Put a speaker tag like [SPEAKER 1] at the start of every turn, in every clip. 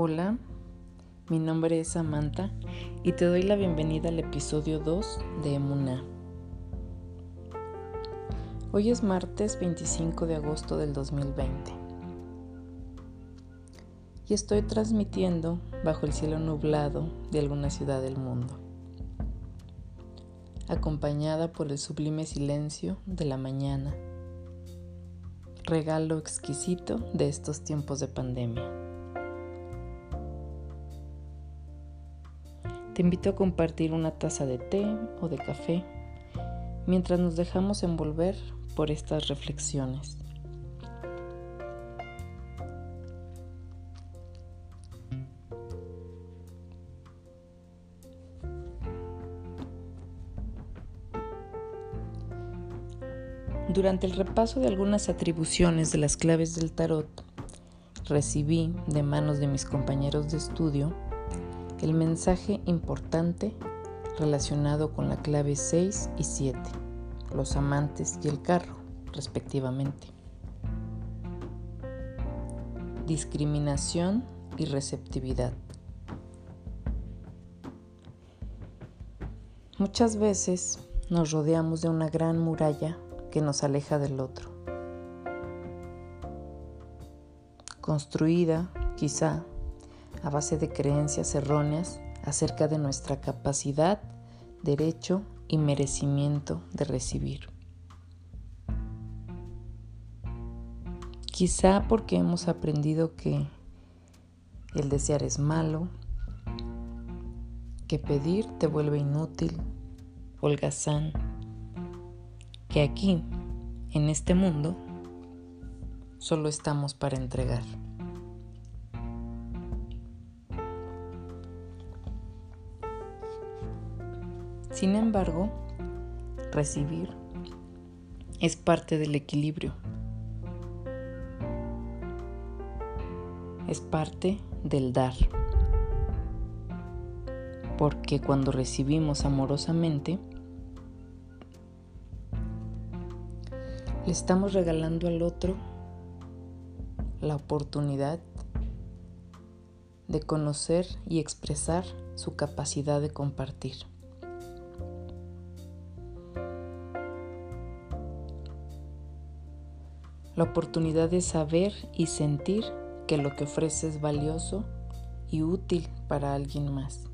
[SPEAKER 1] Hola, mi nombre es Samantha y te doy la bienvenida al episodio 2 de Emuna. Hoy es martes 25 de agosto del 2020 y estoy transmitiendo bajo el cielo nublado de alguna ciudad del mundo, acompañada por el sublime silencio de la mañana, regalo exquisito de estos tiempos de pandemia. Te invito a compartir una taza de té o de café mientras nos dejamos envolver por estas reflexiones. Durante el repaso de algunas atribuciones de las claves del tarot, recibí de manos de mis compañeros de estudio el mensaje importante relacionado con la clave 6 y 7, los amantes y el carro, respectivamente. Discriminación y receptividad. Muchas veces nos rodeamos de una gran muralla que nos aleja del otro. Construida, quizá, a base de creencias erróneas acerca de nuestra capacidad, derecho y merecimiento de recibir. Quizá porque hemos aprendido que el desear es malo, que pedir te vuelve inútil, holgazán, que aquí, en este mundo, solo estamos para entregar. Sin embargo, recibir es parte del equilibrio. Es parte del dar. Porque cuando recibimos amorosamente, le estamos regalando al otro la oportunidad de conocer y expresar su capacidad de compartir. La oportunidad de saber y sentir que lo que ofrece es valioso y útil para alguien más.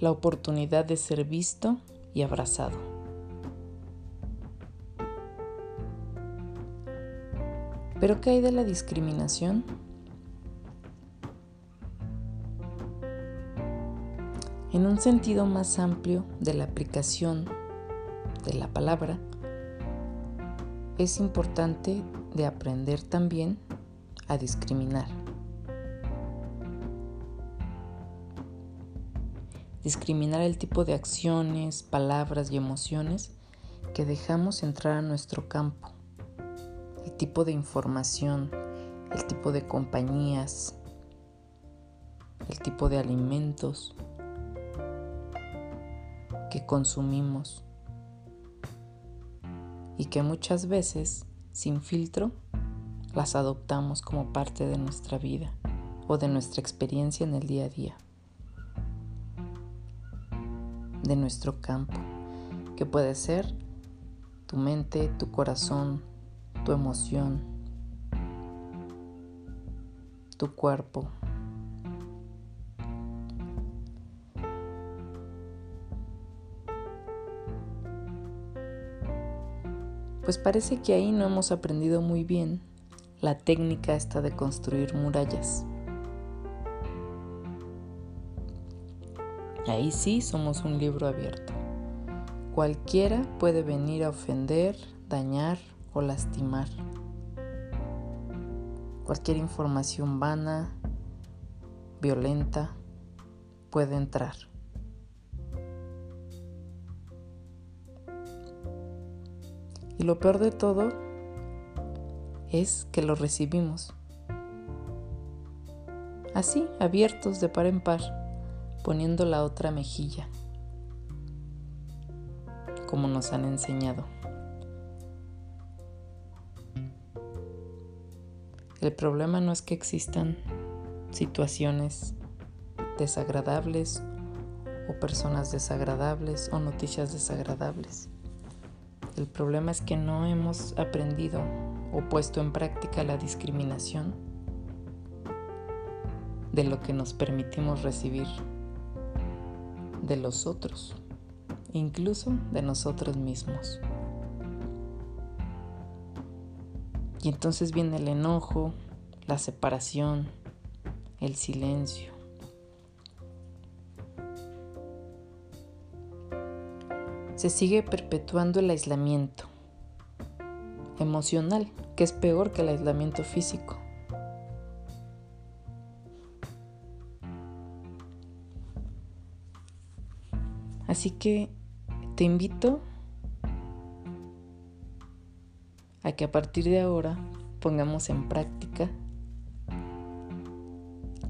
[SPEAKER 1] La oportunidad de ser visto y abrazado. ¿Pero qué hay de la discriminación? En un sentido más amplio de la aplicación de la palabra, es importante de aprender también a discriminar. Discriminar el tipo de acciones, palabras y emociones que dejamos entrar a nuestro campo, el tipo de información, el tipo de compañías, el tipo de alimentos, que consumimos. Y que muchas veces, sin filtro, las adoptamos como parte de nuestra vida o de nuestra experiencia en el día a día, de nuestro campo, que puede ser tu mente, tu corazón, tu emoción, tu cuerpo, pues parece que ahí no hemos aprendido muy bien la técnica esta de construir murallas. Ahí sí somos un libro abierto. Cualquiera puede venir a ofender, dañar o lastimar. Cualquier información vana, violenta, puede entrar. Y lo peor de todo es que lo recibimos. Así, abiertos de par en par, poniendo la otra mejilla, como nos han enseñado. El problema no es que existan situaciones desagradables o personas desagradables o noticias desagradables. El problema es que no hemos aprendido o puesto en práctica la discriminación de lo que nos permitimos recibir de los otros, incluso de nosotros mismos. Y entonces viene el enojo, la separación, el silencio. Se sigue perpetuando el aislamiento emocional, que es peor que el aislamiento físico. Así que te invito a que a partir de ahora pongamos en práctica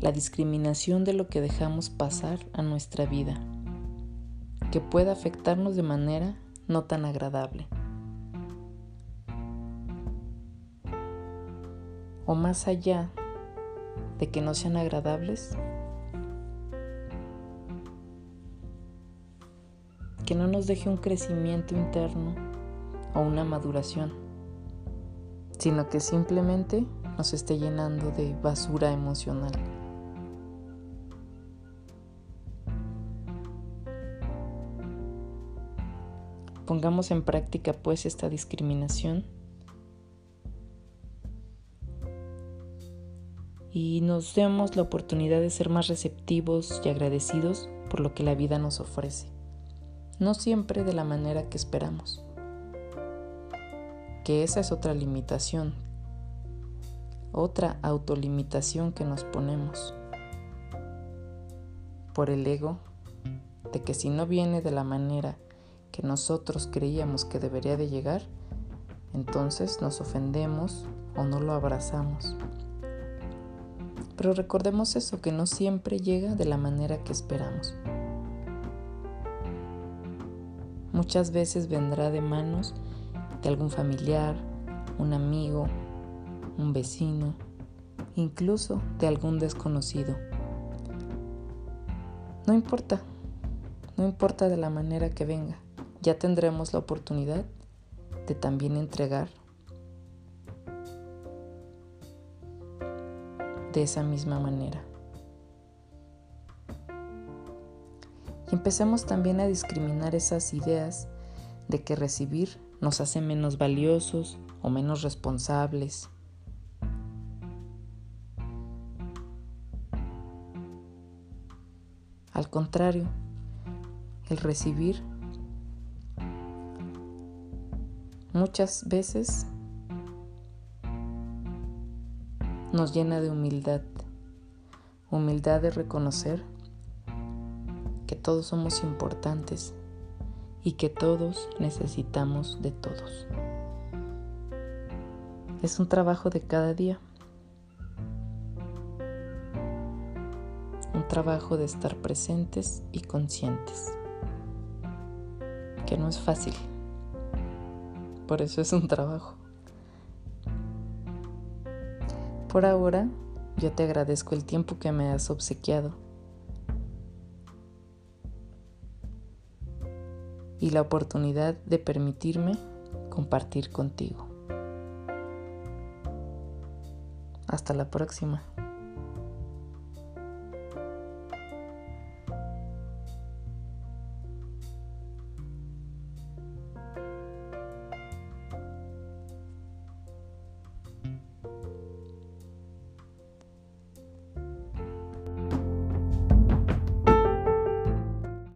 [SPEAKER 1] la discriminación de lo que dejamos pasar a nuestra vida, que pueda afectarnos de manera no tan agradable. O más allá de que no sean agradables, que no nos deje un crecimiento interno o una maduración, sino que simplemente nos esté llenando de basura emocional. Pongamos en práctica pues esta discriminación y nos demos la oportunidad de ser más receptivos y agradecidos por lo que la vida nos ofrece no siempre de la manera que esperamos. Que esa es otra limitación, otra autolimitación que nos ponemos por el ego de que si no viene de la manera que nosotros creíamos que debería de llegar, entonces nos ofendemos o no lo abrazamos. Pero recordemos eso, que no siempre llega de la manera que esperamos. Muchas veces vendrá de manos de algún familiar, un amigo, un vecino, incluso de algún desconocido. No importa, no importa de la manera que venga, ya tendremos la oportunidad de también entregar de esa misma manera. Y empecemos también a discriminar esas ideas de que recibir nos hace menos valiosos o menos responsables. Al contrario, el recibir muchas veces nos llena de humildad, humildad de reconocer que todos somos importantes y que todos necesitamos de todos. Es un trabajo de cada día. Un trabajo de estar presentes y conscientes. Que no es fácil. Por eso es un trabajo. Por ahora, yo te agradezco el tiempo que me has obsequiado y la oportunidad de permitirme compartir contigo. Hasta la próxima.